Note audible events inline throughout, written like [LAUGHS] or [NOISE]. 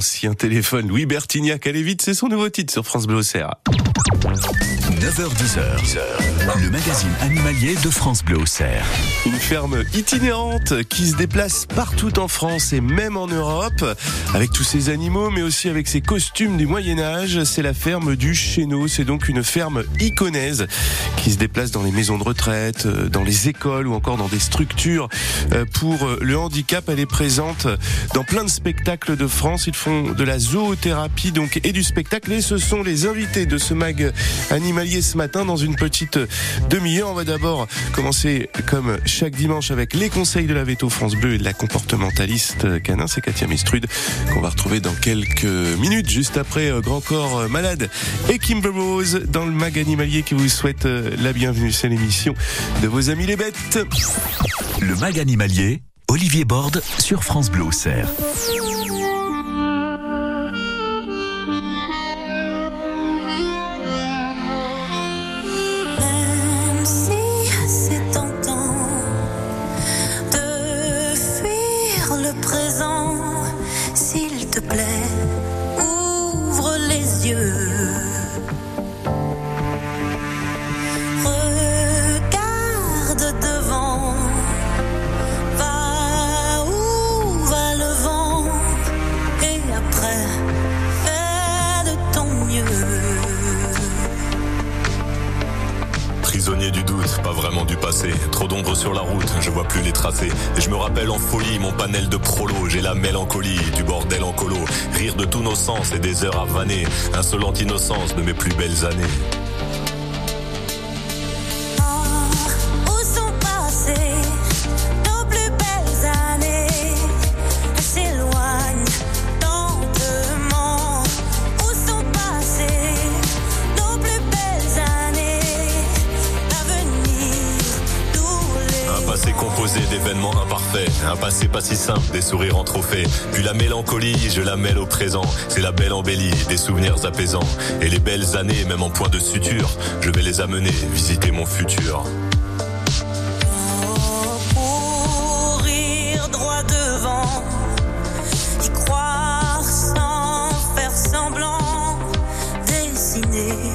L'ancien téléphone Louis Bertignac, allez vite, c'est son nouveau titre sur France Bleu. 9h10h, le magazine animalier de France Bleu Auxerre. Une ferme itinérante qui se déplace partout en France et même en Europe, avec tous ses animaux, mais aussi avec ses costumes du Moyen-Âge. C'est la ferme du Chéneau. C'est donc une ferme iconaise qui se déplace dans les maisons de retraite, euh, dans les écoles ou encore dans des structures euh, pour euh, le handicap. Elle est présente dans plein de spectacles de France. Ils font de la zoothérapie donc et du spectacle. Et ce sont les invités de ce animalier ce matin dans une petite demi-heure. On va d'abord commencer comme chaque dimanche avec les conseils de la Veto France Bleu et de la comportementaliste canin. C'est Katia Mistrude qu'on va retrouver dans quelques minutes juste après euh, Grand Corps euh, Malade et Kimber Rose dans le mag animalier qui vous souhaite euh, la bienvenue. C'est l'émission de vos amis les bêtes. Le mag animalier, Olivier Borde sur France Bleu Auxerre. Folie mon panel de prolo. J'ai la mélancolie du bordel en colo. Rire de tous nos sens et des heures à vanner. Insolente innocence de mes plus belles années. Un passé pas si simple, des sourires en trophée. Puis la mélancolie, je la mêle au présent. C'est la belle embellie, des souvenirs apaisants. Et les belles années, même en point de suture, je vais les amener visiter mon futur. y croire sans faire semblant, dessiner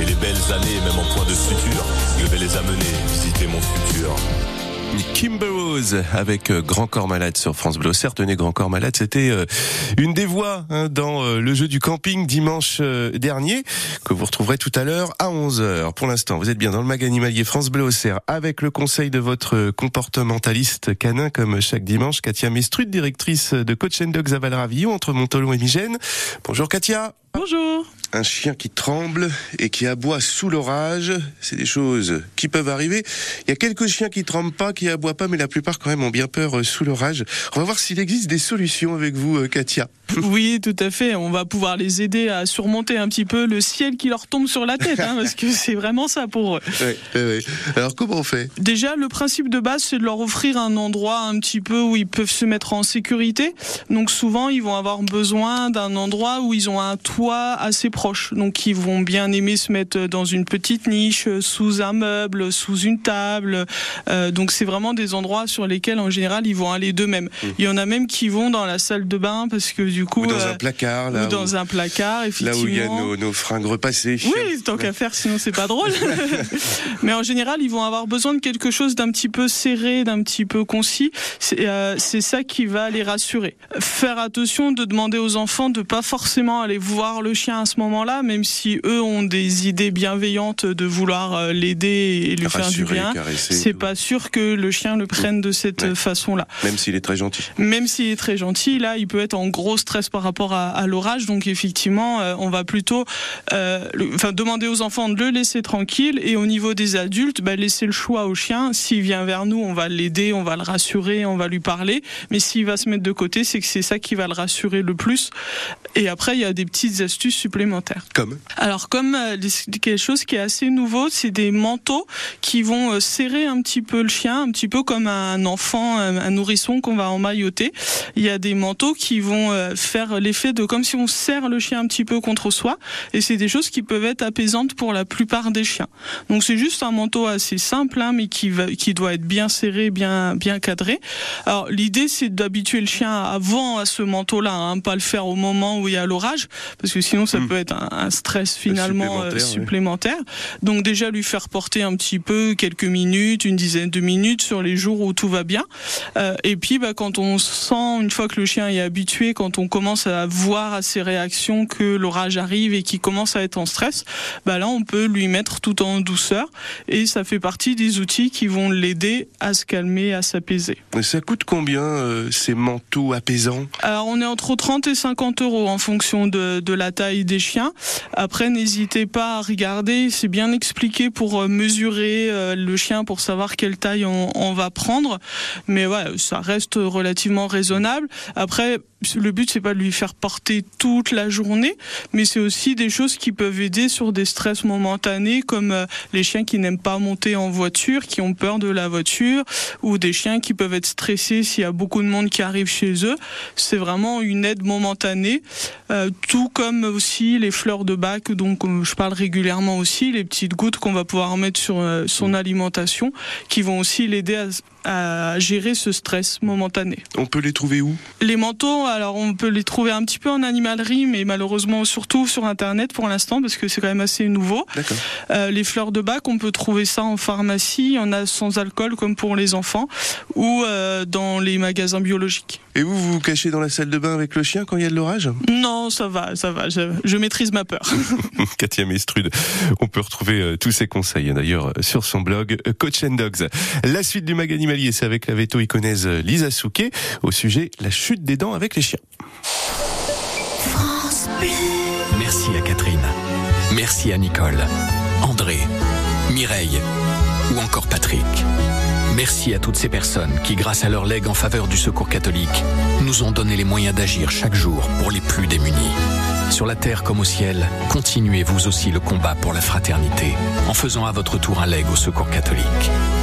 Et les belles années, même en point de suture, je vais les amener visiter mon futur. Kimber Rose avec euh, Grand Corps Malade sur France Bleu. Certes, tenez, Grand Corps Malade, c'était euh, une des voix hein, dans euh, le jeu du camping dimanche dernier, que vous retrouverez tout à l'heure à 11h. Pour l'instant, vous êtes bien dans le mag animalier France Bleu Auxerre avec le conseil de votre comportementaliste canin comme chaque dimanche, Katia Mestrud, directrice de Coach and Dogs à Valravillon entre Montolon et Migène. Bonjour Katia. Bonjour. Un chien qui tremble et qui aboie sous l'orage, c'est des choses qui peuvent arriver. Il y a quelques chiens qui tremblent pas, qui aboient pas, mais la plupart quand même ont bien peur euh, sous l'orage. On va voir s'il existe des solutions avec vous, euh, Katia. [LAUGHS] Oui, tout à fait. On va pouvoir les aider à surmonter un petit peu le ciel qui leur tombe sur la tête, hein, parce que c'est vraiment ça pour eux. Ouais, ouais. Alors comment on fait? Déjà, le principe de base, c'est de leur offrir un endroit un petit peu où ils peuvent se mettre en sécurité. Donc souvent, ils vont avoir besoin d'un endroit où ils ont un toit assez proche. Donc ils vont bien aimer se mettre dans une petite niche, sous un meuble, sous une table. Euh, donc c'est vraiment des endroits sur lesquels, en général, ils vont aller d'eux-mêmes. Il y en a même qui vont dans la salle de bain parce que du coup, Ou dans un placard, là, ou dans où, un placard, là effectivement. où il y a nos, nos fringues repassées. Oui, tant qu'à faire, sinon c'est pas drôle. [LAUGHS] Mais en général, ils vont avoir besoin de quelque chose d'un petit peu serré, d'un petit peu concis. C'est euh, c'est ça qui va les rassurer. Faire attention de demander aux enfants de pas forcément aller voir le chien à ce moment-là, même si eux ont des idées bienveillantes de vouloir euh, l'aider et lui faire du bien. C'est pas sûr que le chien le prenne de cette Ouais. façon-là. Même s'il est très gentil. Même s'il est très gentil, là, il peut être en gros stress par rapport à, à l'orage. Donc effectivement, euh, on va plutôt, euh, le- enfin, demander aux enfants de le laisser tranquille. Et au niveau des adultes, bah, laisser le choix au chien. S'il vient vers nous, on va l'aider, on va le rassurer, on va lui parler. Mais s'il va se mettre de côté, c'est que c'est ça qui va le rassurer le plus. Et après, il y a des petites astuces supplémentaires. Comme Alors comme euh, quelque chose qui est assez nouveau, c'est des manteaux qui vont serrer un petit peu le chien, un petit peu comme un enfant, un, nourrisson qu'on va emmailloter. Il y a des manteaux qui vont faire l'effet de comme si on serre le chien un petit peu contre soi. Et c'est des choses qui peuvent être apaisantes pour la plupart des chiens. Donc c'est juste un manteau assez simple, hein, mais qui, va, qui doit être bien serré, bien, bien cadré. Alors l'idée c'est d'habituer le chien avant à ce manteau-là, hein, pas le faire au moment où il y a l'orage, parce que sinon ça hmm. peut être un, stress finalement supplémentaire. supplémentaire. Donc déjà lui faire porter un petit peu quelques minutes, une dizaine de minutes sur les jours où tout va bien. Euh, et puis bah, quand on sent, une fois que le chien est habitué, quand on commence à voir à ses réactions que l'orage arrive et qu'il commence à être en stress, bah là on peut lui mettre tout en douceur et ça fait partie des outils qui vont l'aider à se calmer, à s'apaiser. Ça coûte combien euh, ces manteaux apaisants? Alors on est entre 30 et 50 euros en fonction de, de la taille des chiens. Après n'hésitez pas à regarder, c'est bien expliqué pour euh, mesurer euh, le chien pour savoir quelle taille on, on va prendre. Mais ouais, ça reste relativement raisonnable. Après le but c'est pas de lui faire porter toute la journée, mais c'est aussi des choses qui peuvent aider sur des stress momentanés comme euh, les chiens qui n'aiment pas monter en voiture, qui ont peur de la voiture, ou des chiens qui peuvent être stressés s'il y a beaucoup de monde qui arrive chez eux. C'est vraiment une aide momentanée, euh, tout comme aussi les fleurs de bac, donc je parle régulièrement aussi, les petites gouttes qu'on va pouvoir mettre sur euh, son alimentation, qui vont aussi l'aider à, à gérer ce stress momentané. On peut les trouver où? Les manteaux, alors on peut les trouver un petit peu en animalerie, mais malheureusement surtout sur Internet pour l'instant, parce que c'est quand même assez nouveau. Euh, les fleurs de bac, on peut trouver ça en pharmacie, il y en a sans alcool comme pour les enfants, ou euh, dans les magasins biologiques. Et vous, vous vous cachez dans la salle de bain avec le chien quand il y a de l'orage? Non, ça va, ça va, je, maîtrise ma peur. [LAUGHS] Katia Mestrude, on peut retrouver euh, tous ses conseils d'ailleurs sur son blog Coach and Dogs. La suite du Mag Animalier, c'est avec la veto-iconaise Lisa Souquet au sujet la chute des dents avec les chiens. France Merci à Catherine. Merci à Nicole, André, Mireille ou encore Patrick. Merci à toutes ces personnes qui, grâce à leur legs en faveur du secours catholique, nous ont donné les moyens d'agir chaque jour pour les plus démunis. Sur la terre comme au ciel, continuez vous aussi le combat pour la fraternité en faisant à votre tour un leg au secours catholique.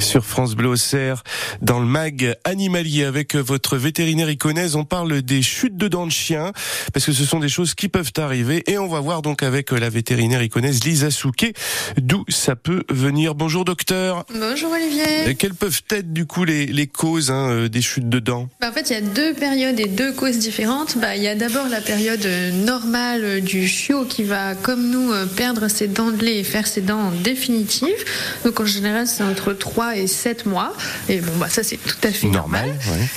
sur France Bleu Auxerre, dans le mag animalier avec votre vétérinaire iconaise. On parle des chutes de dents de chien parce que ce sont des choses qui peuvent arriver et on va voir donc avec la vétérinaire iconaise Lisa Souquet d'où ça peut venir. Bonjour docteur. Bonjour Olivier. Quelles peuvent être du coup les, les causes hein, euh, des chutes de dents? Bah, en fait, il y a deux périodes et deux causes différentes. Bah, il y a d'abord la période euh, normale euh, du chiot qui va, comme nous, euh, perdre ses dents de lait et faire ses dents en définitive. Donc en général, c'est entre 3 et 7 mois. Et bon, bah, ça c'est tout à fait normal. ouais.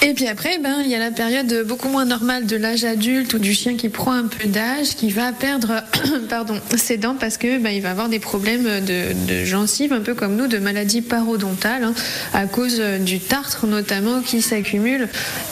Et puis après, ben, il y a la période beaucoup moins normale de l'âge adulte ou du chien qui prend un peu d'âge, qui va perdre [COUGHS] pardon, ses dents parce que ben, il va avoir des problèmes de, de gencives, un peu comme nous, de maladies parodontales, hein, à cause du tartre notamment qui s'accumule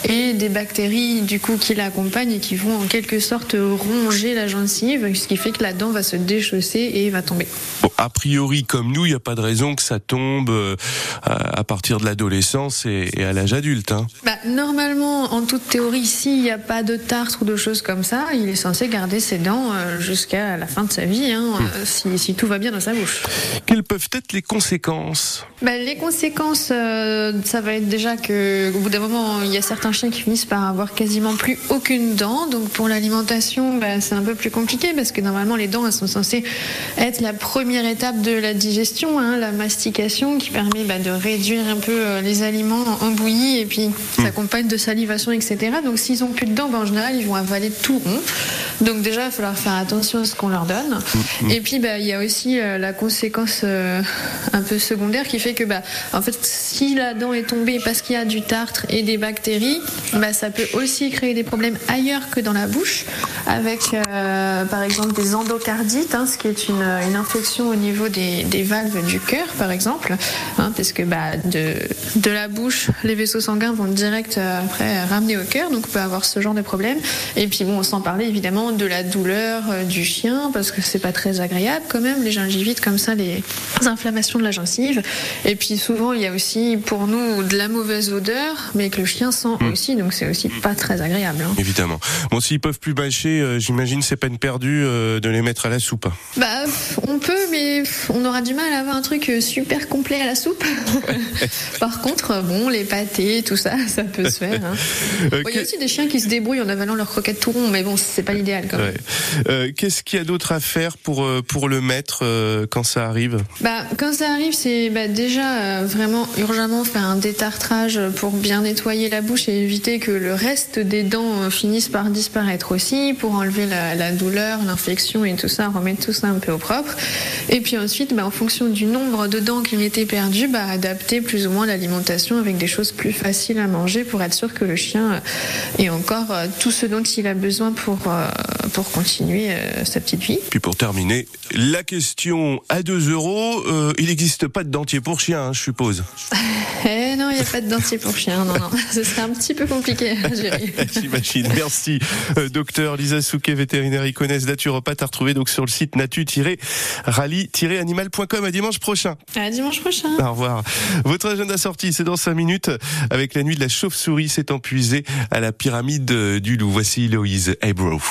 et des bactéries du coup qui l'accompagnent et qui vont en quelque sorte ronger la gencive, ce qui fait que la dent va se déchausser et va tomber. Bon, a priori, comme nous, il n'y a pas de raison que ça tombe euh, à partir de l'adolescence et, et à l'âge adulte. Hein. Bah, normalement, en toute théorie, s'il n'y a pas de tartre ou de choses comme ça, il est censé garder ses dents euh, jusqu'à la fin de sa vie, hein, euh, si, si tout va bien dans sa bouche. Quelles peuvent être les conséquences? Bah, les conséquences, euh, ça va être déjà que, au bout d'un moment, il y a certains chiens qui finissent par avoir quasiment plus aucune dent. Donc pour l'alimentation, bah, c'est un peu plus compliqué parce que normalement les dents, elles sont censées être la première étape de la digestion, hein, la mastication, qui permet bah, de réduire un peu les aliments en bouillie et puis s'accompagne de salivation, etc. Donc s'ils ont plus de dents, bah, en général, ils vont avaler tout rond. Donc déjà, il va falloir faire attention à ce qu'on leur donne. Et puis, bah, il y a aussi euh, la conséquence euh, un peu secondaire qui fait que, bah, en fait, si la dent est tombée parce qu'il y a du tartre et des bactéries, bah, ça peut aussi créer des problèmes ailleurs que dans la bouche, avec, euh, par exemple, des endocardites, hein, ce qui est une, une infection au niveau des, des valves du cœur, par exemple, hein, parce que bah, de, de la bouche, les vaisseaux sanguins vont direct euh, après ramener au cœur, donc on peut avoir ce genre de problème. Et puis bon, sans parler évidemment de la douleur euh, du chien, parce que c'est pas très agréable quand même, les gingivites comme ça, les inflammations de la gencive. Et puis souvent, il y a aussi pour nous de la mauvaise odeur, mais que le chien sent aussi, donc c'est aussi pas très agréable. hein. Évidemment. Bon, s'ils peuvent plus bâcher, euh, j'imagine c'est peine perdue euh, de les mettre à la soupe. Bah, on peut, mais on aura du mal à avoir un truc euh, super complet à la soupe. [LAUGHS] Par contre, euh, bon, les pâtés, tout ça, ça peut se faire. hein. [LAUGHS] Euh, Bon, Il y a aussi des chiens qui se débrouillent en avalant leurs croquettes tout rond, mais bon, c'est pas l'idéal quand même. Ouais. Euh, Qu'est-ce qu'il y a d'autre à faire pour euh, pour le mettre euh, quand ça arrive? Bah, quand ça arrive, c'est bah, déjà vraiment urgemment faire un détartrage pour bien nettoyer la bouche et éviter que le reste des dents euh, finisse par disparaître aussi, pour enlever la, la douleur, l'infection et tout ça, remettre tout ça un peu au propre. Et puis ensuite, bah, en fonction du nombre de dents qui ont été perdues, bah, adapter plus ou moins l'alimentation avec des choses plus faciles à manger pour être sûr que le chien euh, ait encore euh, tout ce dont il a besoin pour, euh, pour continuer sa petite vie. Puis pour terminer, la question à 2 euros, euh, il n'existe pas de dentier pour chien, hein, je suppose. [LAUGHS] Eh non, il n'y a pas de dentier pour chien, non, non. Ce serait un petit peu compliqué à gérer. [LAUGHS] J'imagine. Merci, euh, docteur Lisa Souquet, vétérinaire iconesse naturopathe, à retrouver donc sur le site natu-rally-animal.com à dimanche prochain. À dimanche prochain. Au revoir. Votre agenda sorti, c'est dans 5 minutes. Avec la nuit de la chauve-souris, c'est empuisé à la pyramide du loup. Voici Héloïse Ebro.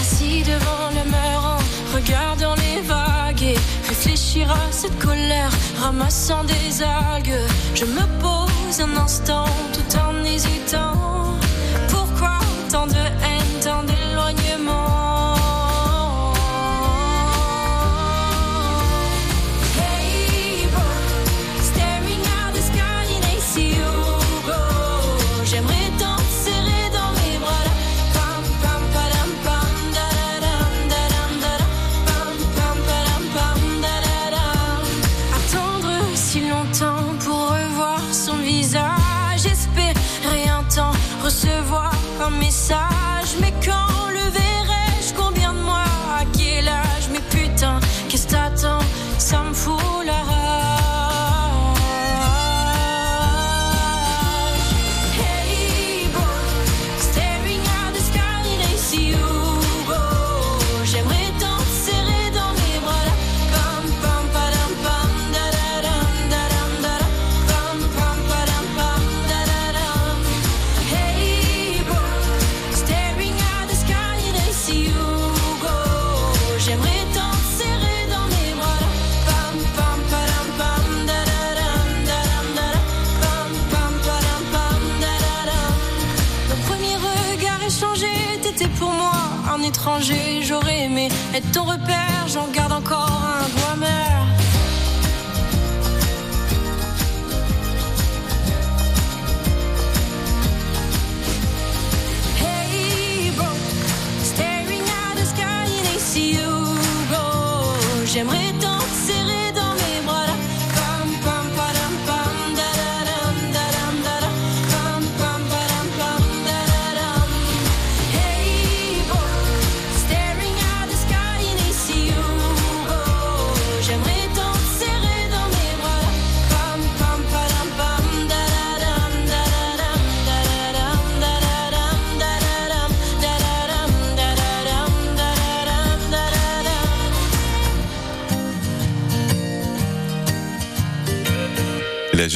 Assis devant le mur en regardant les vagues et réfléchir à cette colère, ramassant des algues. Je me pose un instant tout en hésitant. Pourquoi tant de haine, étranger. J'aurais aimé être ton repère, j'en garde encore un doigt amer.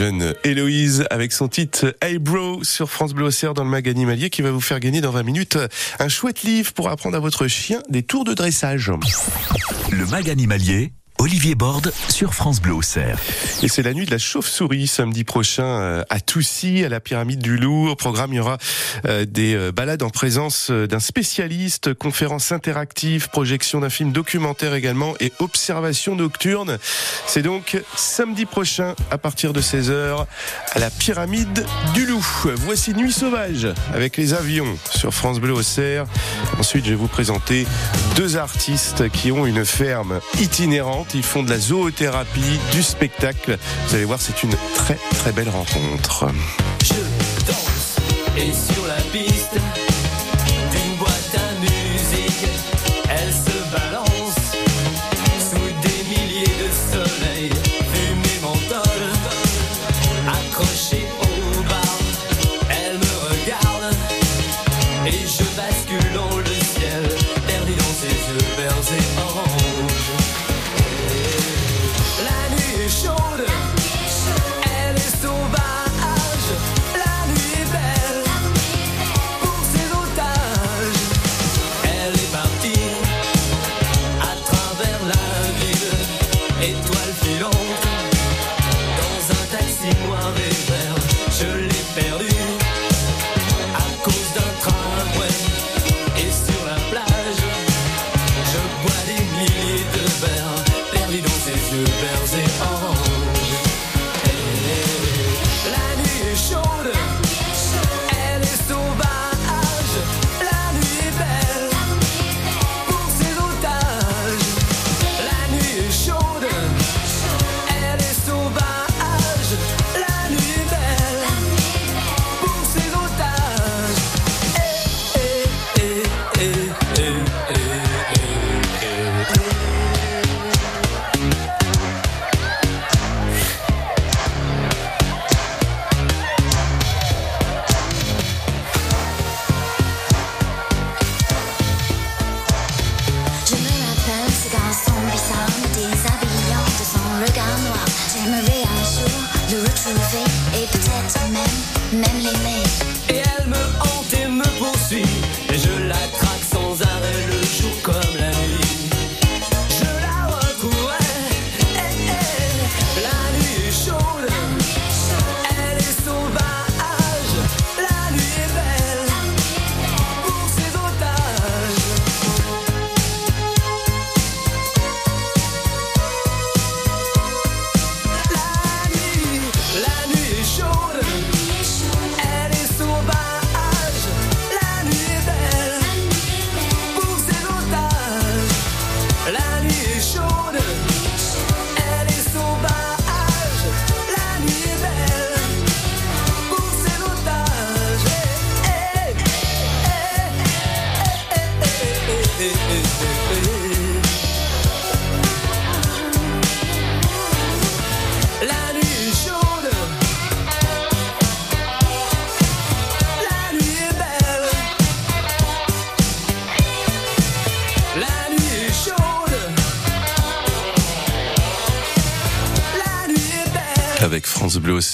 Jeune Héloïse avec son titre Hey Bro sur France Bleu Auxerre dans le mag animalier qui va vous faire gagner dans 20 minutes un chouette livre pour apprendre à votre chien des tours de dressage. Le mag animalier, Olivier Borde sur France Bleu Auxerre. Et c'est la nuit de la chauve-souris samedi prochain euh, à Toussy, à la pyramide du Loup. Au programme, il y aura euh, des euh, balades en présence d'un spécialiste, conférences interactives, projection d'un film documentaire également et observation nocturne. C'est donc samedi prochain à partir de 16h à la pyramide du Loup. Voici Nuit sauvage avec les avions sur France Bleu Auxerre. Ensuite, je vais vous présenter deux artistes qui ont une ferme itinérante. Ils font de la zoothérapie, du spectacle. Vous allez voir, c'est une très très belle rencontre. Je danse et sur la piste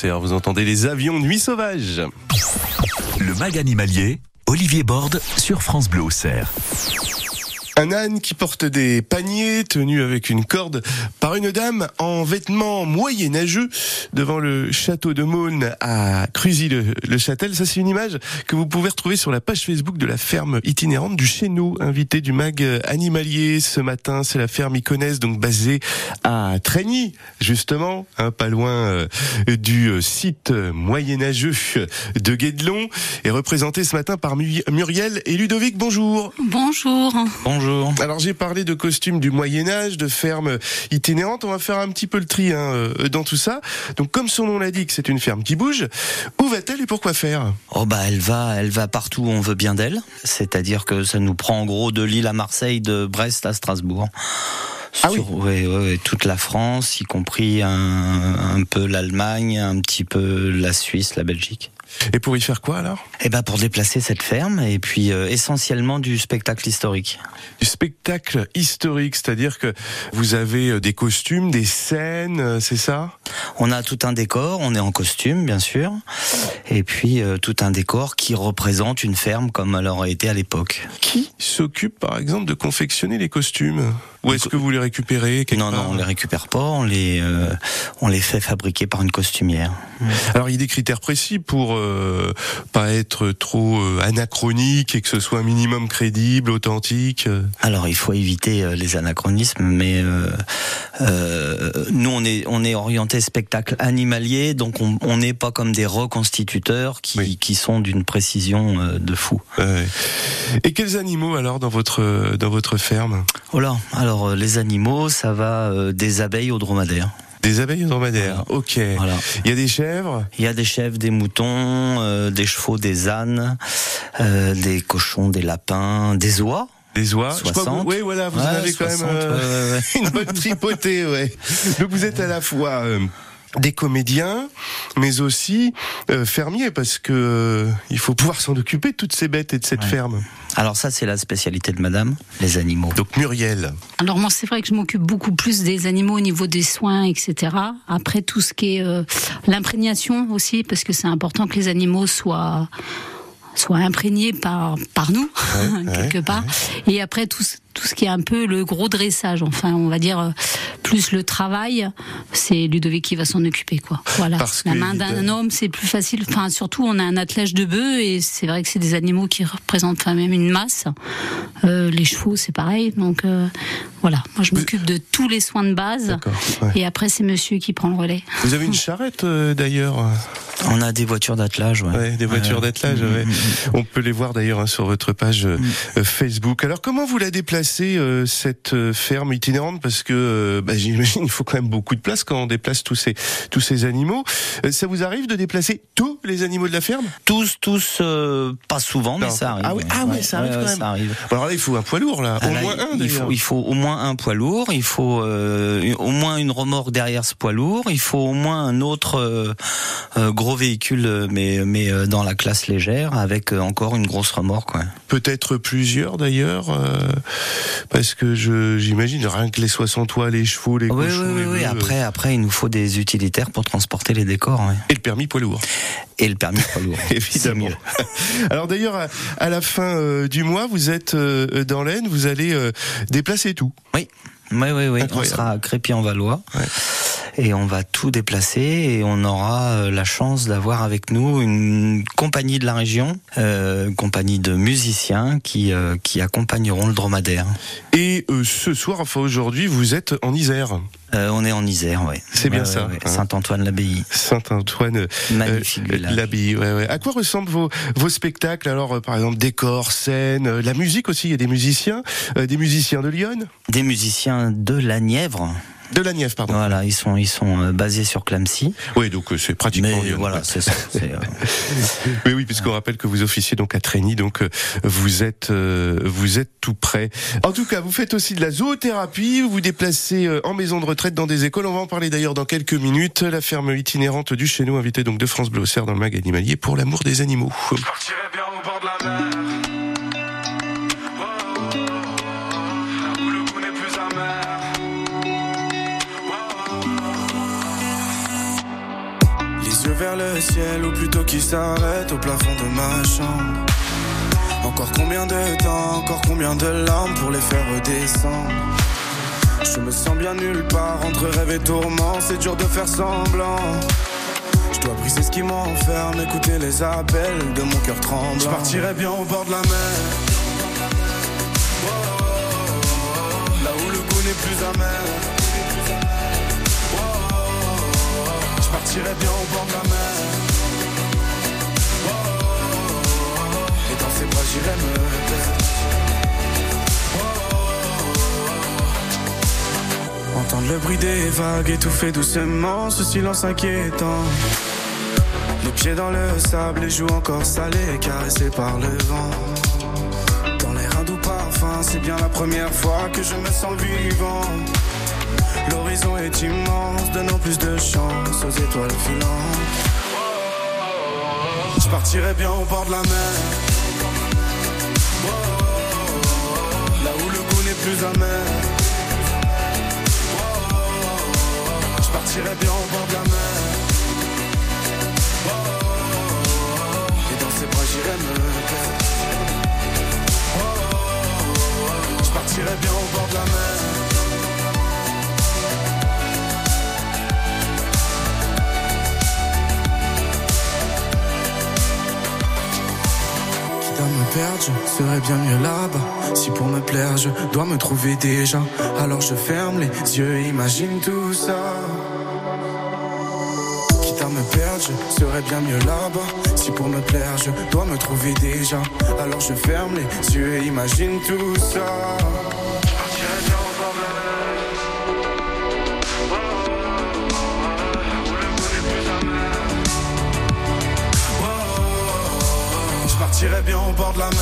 Vous entendez les avions Nuit sauvage. Le mag animalier, Olivier Borde sur France Bleu Auxerre. Un âne qui porte des paniers tenus avec une corde par une dame en vêtements moyenâgeux devant le château de Maune à Cruzy-le-Châtel. Ça, c'est une image que vous pouvez retrouver sur la page Facebook de la ferme itinérante du Chéneau, invité du mag animalier ce matin. C'est la ferme Iconès, donc basée à Trégny, justement, hein, pas loin euh, du euh, site moyenâgeux de Guédelon, et représenté ce matin par Mu- Muriel et Ludovic. Bonjour. Bonjour. Bonjour. Alors j'ai parlé de costumes du Moyen Âge, de ferme itinérante. On va faire un petit peu le tri hein, euh, dans tout ça. Donc comme son nom l'indique, c'est une ferme qui bouge. Où va-t-elle et pourquoi faire? Oh bah elle va, elle va partout où on veut bien d'elle. C'est-à-dire que ça nous prend en gros de Lille à Marseille, de Brest à Strasbourg. Ah oui. Sur- ouais, ouais, ouais, toute la France, y compris un, un peu l'Allemagne, un petit peu la Suisse, la Belgique. Et pour y faire quoi alors? Eh ben pour déplacer cette ferme et puis euh, essentiellement du spectacle historique. Du spectacle historique, c'est-à-dire que vous avez euh, des costumes, des scènes, euh, c'est ça? On a tout un décor, on est en costume bien sûr, et puis euh, tout un décor qui représente une ferme comme elle aurait été à l'époque. Qui s'occupe par exemple de confectionner les costumes? Ou est-ce que vous les récupérez Non, non, on les récupère pas, on les, euh, on les fait fabriquer par une costumière. Alors il y a des critères précis pour euh, pas être trop euh, anachronique et que ce soit un minimum crédible, authentique. euh. Alors il faut éviter les anachronismes, mais nous on est on est orienté spectacle animalier, donc on n'est pas comme des reconstituteurs qui, qui sont d'une précision de fou. Ouais. Et quels animaux alors dans votre dans votre ferme? Oh là, alors les animaux, ça va des abeilles aux dromadaires. Des abeilles dromadaires. Ok. Voilà. Il y a des chèvres? Il y a des chèvres, des moutons, euh, des chevaux, des ânes, euh, des cochons, des lapins, des oies. Des oies. Je crois que vous- 60. Oui, voilà, vous en avez quand 60, même euh, ouais, ouais, ouais. [LAUGHS] une bonne tripotée, ouais. Donc vous êtes à la fois des comédiens, mais aussi fermiers, parce que il faut pouvoir s'en occuper de toutes ces bêtes et de cette ferme. Alors ça, c'est la spécialité de madame, les animaux. Donc Muriel. Alors moi, c'est vrai que je m'occupe beaucoup plus des animaux au niveau des soins, etc. Après, tout ce qui est euh, l'imprégnation aussi, parce que c'est important que les animaux soient soient imprégnés par par nous [LAUGHS] quelque part. Et après tout ce- tout ce qui est un peu le gros dressage, enfin on va dire euh, plus le travail, c'est Ludovic qui va s'en occuper quoi. Voilà. Parce La main il- d'un homme c'est plus facile. Enfin surtout on a un attelage de bœufs et c'est vrai que c'est des animaux qui représentent quand même une masse. Euh, les chevaux c'est pareil. Donc euh, voilà, moi je m'occupe de tous les soins de base. Ouais. Et après c'est Monsieur qui prend le relais. Vous avez une [LAUGHS] charrette euh, d'ailleurs. On a des voitures d'attelage, ouais. Ouais, des voitures d'attelage. ouais. On peut les voir d'ailleurs hein, sur votre page Facebook. Alors comment vous la déplacez? Euh, cette euh, ferme itinérante Parce que euh, bah, [LAUGHS] j'imagine il faut quand même beaucoup de place quand on déplace tous ces tous ces animaux. Ça vous arrive de déplacer tous les animaux de la ferme? Tous, tous, pas souvent, mais ça arrive. Ah oui, ah ouais, ça arrive quand même. Ça arrive. Bon, Alors là il faut un poids lourd là, Ah au là, moins un il faut, il faut au moins un poids lourd, il faut au moins une remorque derrière ce poids lourd, il faut au moins un autre gros véhicule, mais, mais dans la classe légère, avec encore une grosse remorque. Ouais. Peut-être plusieurs d'ailleurs, euh, parce que je j'imagine rien que les 60 toits, les chevaux, les Oui, cochons, oui, les oui, bœufs, Après, après, il nous faut des utilitaires pour transporter les décors. ouais. et le permis poids lourd. Et le permis poids lourd. [LAUGHS] Évidemment. [LAUGHS] Alors d'ailleurs, à, à la fin euh, du mois, vous êtes euh, dans l'Aisne, vous allez euh, déplacer tout. Oui, oui, oui, oui. On sera à Crépy-en-Valois. Et on va tout déplacer et on aura euh, la chance d'avoir avec nous une compagnie de la région, euh, une compagnie de musiciens qui, euh, qui accompagneront le dromadaire. Et ce soir, enfin aujourd'hui, vous êtes en Isère. Euh, on est en Isère, oui. C'est bien ça, hein. Saint-Antoine-l'Abbaye. Saint-Antoine, euh, Magnifique euh, l'abbaye. Ouais, ouais. À quoi ressemblent vos, vos spectacles Alors, euh, par exemple, décor, scène, euh, la musique aussi. Il y a des musiciens, euh, des musiciens de Lyon, Des musiciens de la Nièvre. de la Nièvre, pardon. Voilà, ils sont, ils sont basés sur Clamcy. Oui, donc euh, c'est pratiquement Mais Lyon. voilà, c'est ça. c'est, euh, [LAUGHS] Mais oui, puisqu'on rappelle que vous officiez donc à Trény, donc euh, vous êtes euh, vous êtes tout près. En tout cas, vous faites aussi de la zoothérapie, vous vous déplacez euh, en maison de retraite dans des écoles. On va en parler d'ailleurs dans quelques minutes. La ferme itinérante du nous, invitée donc de France Bleu Auxerre dans le mag animalier pour l'amour des animaux. bien au bord de la mer. Vers le ciel, ou plutôt qui s'arrête au plafond de ma chambre. Encore combien de temps, encore combien de larmes pour les faire redescendre Je me sens bien nulle part entre rêve et tourment, c'est dur de faire semblant. Je dois briser ce qui m'enferme, écouter les appels de mon cœur tremblant. Je partirai bien au bord de la mer. Là où le goût n'est plus amer. Je partirai bien au bord de la mer. Et dans ses bras j'irai me perdre. Le bruit des vagues étouffer doucement ce silence inquiétant. Les pieds dans le sable, les joues encore salées, caressées par le vent. Dans l'air un doux parfum, c'est bien la première fois que je me sens vivant. L'horizon est immense, donnant plus de chance aux étoiles filantes. Je partirai bien au bord de la mer. Là où le goût n'est plus amer. Je partirai bien au bord de la mer. Et dans ses bras j'irai me perdre. Je partirai bien au bord de la mer. Je serais bien mieux là-bas. Si pour me plaire, je dois me trouver déjà. Alors je ferme les yeux imagine tout ça. Je serais bien mieux là-bas. Si pour me plaire, je dois me trouver déjà. Alors je ferme les yeux et imagine tout ça. Je partirai bien au bord de la mer.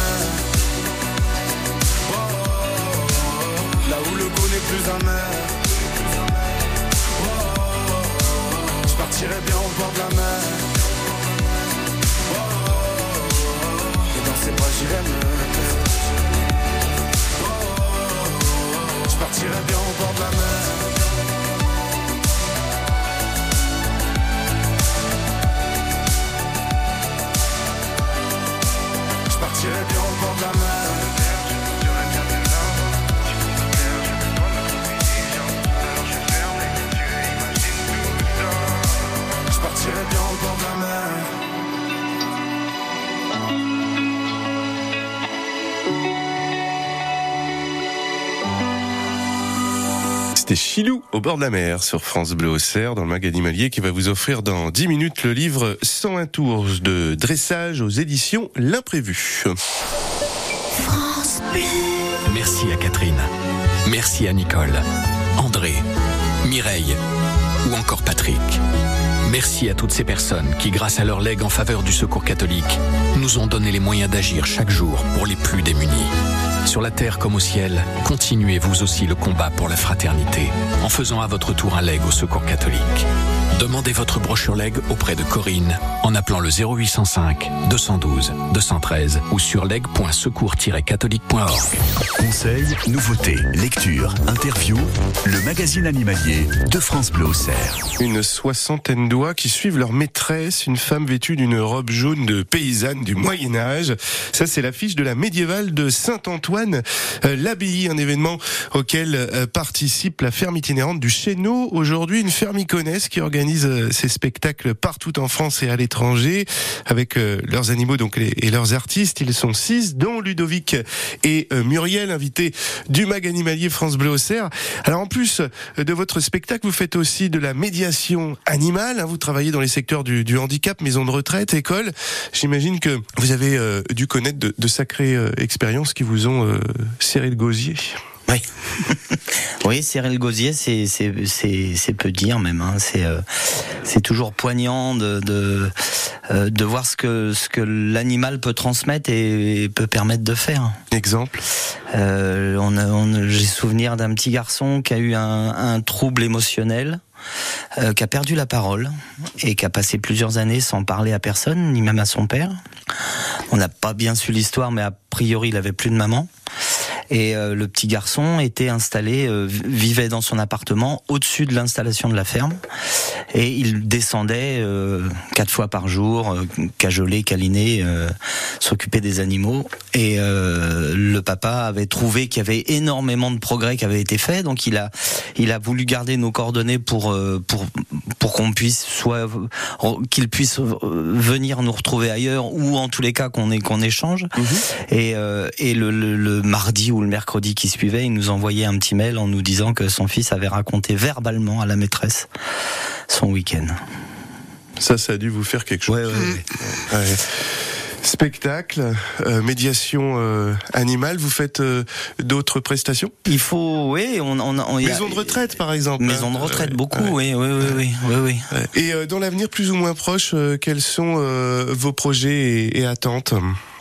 Là où le goût n'est plus amer. Je partirai bien au bord de la mer. Et dans ses bras j'irai me. Je partirai bien au bord de la mer. Je partirai bien au bord de la mer. C'était Chilou au bord de la mer sur France Bleu Auxerre dans le mag animalier qui va vous offrir dans 10 minutes le livre 101 tours de dressage aux éditions L'Imprévu. Merci à Catherine. Merci à Nicole, André, Mireille ou encore Patrick. Merci à toutes ces personnes qui, grâce à leur legs en faveur du secours catholique, nous ont donné les moyens d'agir chaque jour pour les plus démunis. Sur la terre comme au ciel, continuez vous aussi le combat pour la fraternité en faisant à votre tour un leg au secours catholique. Demandez votre brochure leg auprès de Corinne en appelant le 0805 212 213 ou sur leg.secours-catholique.org. Conseils, nouveautés, lecture, interview, le magazine animalier de France Bleu Auxerre. Une soixantaine d'oies qui suivent leur maîtresse, une femme vêtue d'une robe jaune de paysanne du Moyen Âge. Ça, c'est l'affiche de la médiévale de Saint-Antoine, euh, l'abbaye, un événement auquel euh, participe la ferme itinérante du Chéneau. Aujourd'hui, une ferme iconesse qui organise euh, ses spectacles partout en France et à l'étranger avec euh, leurs animaux donc et leurs artistes. Ils sont six, dont Ludovic et euh, Muriel, invités du mag animalier France Bleu Auxerre. Alors en plus de votre spectacle, vous faites aussi de la médiation animale. hein. Vous travaillez dans les secteurs du, handicap, maison de retraite, école. J'imagine que vous avez dû connaître de, de sacrées expériences qui vous ont serré le gosier. Oui. [LAUGHS] oui, le gosier, c'est c'est c'est c'est peu dire même. Hein. C'est euh, c'est toujours poignant de de euh, de voir ce que ce que l'animal peut transmettre et, et peut permettre de faire. Exemple? Euh, on a, on- j'ai souvenir d'un petit garçon qui a eu un, un trouble émotionnel. euh, qui a perdu la parole et qui a passé plusieurs années sans parler à personne, ni même à son père. On n'a pas bien su l'histoire, mais a priori, il avait plus de maman. Et euh, le petit garçon était installé, euh, vi- vivait dans son appartement au-dessus de l'installation de la ferme. Et il descendait euh, quatre fois par jour, cajoler, câliner, s'occuper des animaux. Et le papa avait trouvé qu'il y avait énormément de progrès qui avaient été faits, donc il a, il a voulu garder nos coordonnées pour pour pour qu'on puisse soit qu'il puisse venir nous retrouver ailleurs ou en tous les cas qu'on qu'on échange. Et euh, et le, le, le mardi ou le mercredi qui suivait, il nous envoyait un petit mail en nous disant que son fils avait raconté verbalement à la maîtresse son week-end. Ça, ça a dû vous faire quelque chose. Ouais. Spectacle, euh, médiation euh, animale, vous faites euh, d'autres prestations? Il faut, oui, on, on, on y a- Maison de retraite, par exemple. Maison de retraite, beaucoup, oui, oui, oui, oui, oui, oui. Et dans l'avenir plus ou moins proche, quels sont vos projets et, et attentes?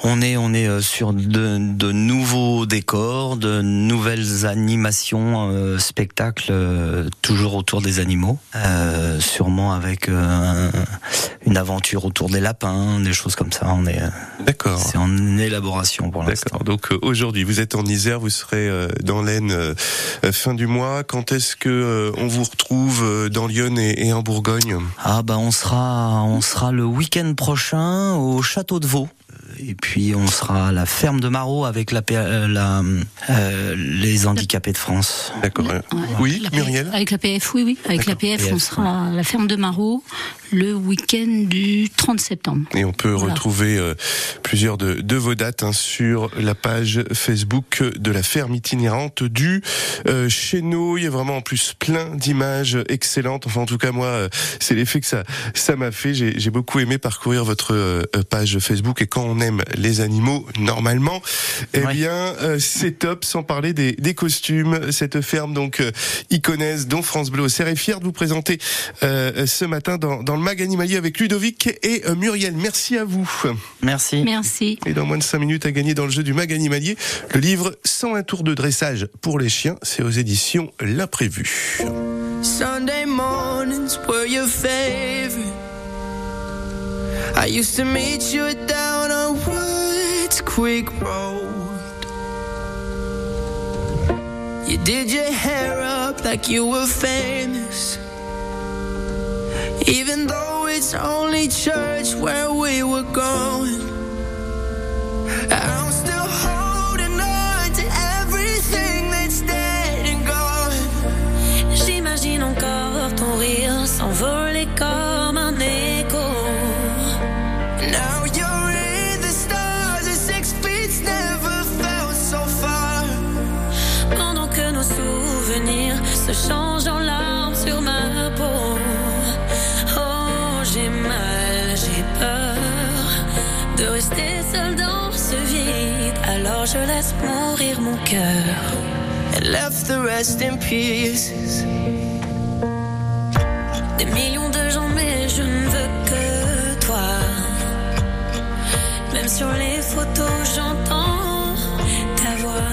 On est, on est euh, sur de, de nouveaux décors, de nouvelles animations, euh, spectacles, euh, toujours autour des animaux, euh, sûrement avec euh, un- une aventure autour des lapins, des choses comme ça. On est, euh, D'accord. c'est en élaboration pour l'instant. D'accord. Donc euh, aujourd'hui, vous êtes en Isère, vous serez euh, dans l'Aisne fin du mois. Quand est-ce que euh, on vous retrouve euh, dans Lyon et, et en Bourgogne? Ah bah on sera, on sera le week-end prochain au château de Vaux. Et puis on sera à la ferme de Marot avec la, P- euh, la, euh, les handicapés de France. D'accord. Oui, Muriel Avec la PF, oui, oui. Avec la PF, on sera à la ferme de Marot le week-end du 30 septembre. Et on peut Voilà. retrouver euh, plusieurs de, de vos dates hein, sur la page Facebook de la ferme itinérante du euh, Chéneau. Il y a vraiment en plus plein d'images excellentes. Enfin, en tout cas, moi, euh, c'est l'effet que ça ça m'a fait. J'ai j'ai beaucoup aimé parcourir votre euh, page Facebook. Et quand on aime les animaux, normalement, eh bien, euh, c'est top. Sans parler des, des costumes. Cette ferme donc euh, iconaise dont France Bleu Auxerre est fier de vous présenter euh, ce matin dans, dans le mag animalier avec Ludovic et euh, Muriel. Merci à vous. Merci. Merci. Et dans moins de 5 minutes à gagner dans le jeu du mag animalier, le livre 101 tours de dressage pour les chiens, c'est aux éditions L'Imprévu. Sunday mornings were your favorite. I used to meet you down on Woods Creek Road. You did your hair up like you were famous. Even though it's only church where we were going. Je laisse mourir mon cœur. And left the rest in pieces. Des millions de gens, mais je ne veux que toi. Même sur les photos, j'entends ta voix.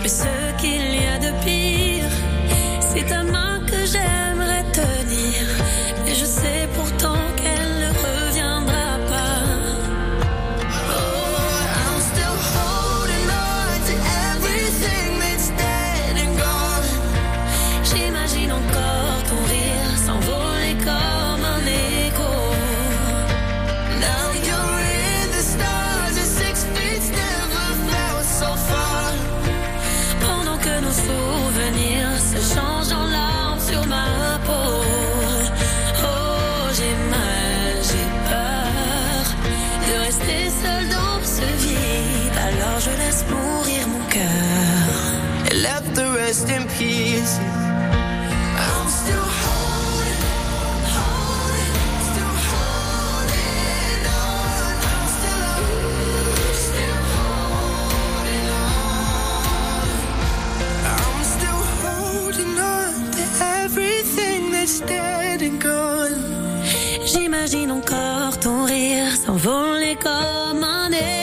Mais ce qu'il J'imagine encore ton rire s'envoler comme un écho.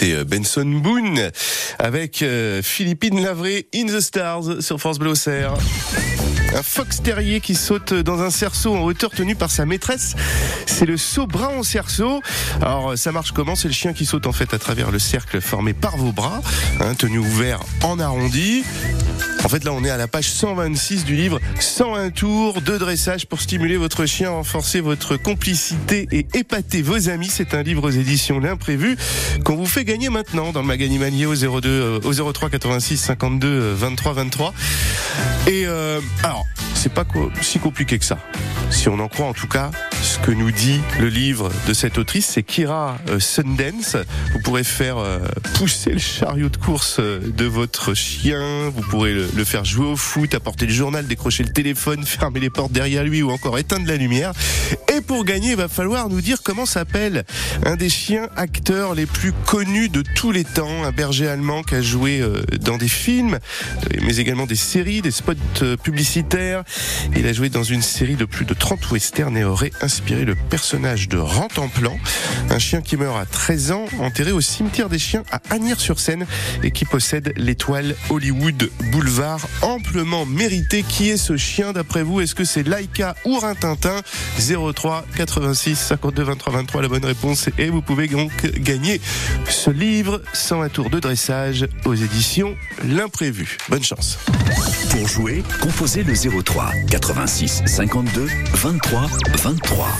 C'était euh, Benson Boone avec euh, Philippine Lavré in the Stars sur France Bleu. Un fox terrier qui saute dans un cerceau en hauteur tenu par sa maîtresse. C'est le saut bras en cerceau. Alors ça marche comment? C'est le chien qui saute en fait à travers le cercle formé par vos bras, hein, tenu ouvert en arrondi. En fait, là, on est à la page 126 du livre 101 tours de dressage pour stimuler votre chien, renforcer votre complicité et épater vos amis. C'est un livre aux éditions L'Imprévu qu'on vous fait gagner maintenant dans le Maganimanier au 02, euh, au 03 86 52 euh, 23 23. Et euh, alors, c'est pas si compliqué que ça. Si on en croit en tout cas que nous dit le livre de cette autrice, c'est Kira euh, Sundance. Vous pourrez faire euh, pousser le chariot de course euh, de votre chien, vous pourrez le, faire jouer au foot, apporter le journal, décrocher le téléphone, [LAUGHS] fermer les portes derrière lui ou encore éteindre la lumière. Et pour gagner, il va falloir nous dire comment s'appelle un des chiens acteurs les plus connus de tous les temps, un berger allemand qui a joué dans des films, mais également des séries, des spots publicitaires. Il a joué dans une série de plus de 30 westerns et aurait inspiré le personnage de Rantanplan, un chien qui meurt à 13 ans, enterré au cimetière des chiens à Agnières-sur-Seine et qui possède l'étoile Hollywood Boulevard amplement mérité. Qui est ce chien d'après vous? Est-ce que c'est Laika ou Rintintin? 03 86 52 23 23 la bonne réponse et vous pouvez donc gagner ce livre 101 tours de dressage aux éditions L'imprévu. Bonne chance. Pour jouer, composez le 03 86 52 23 23.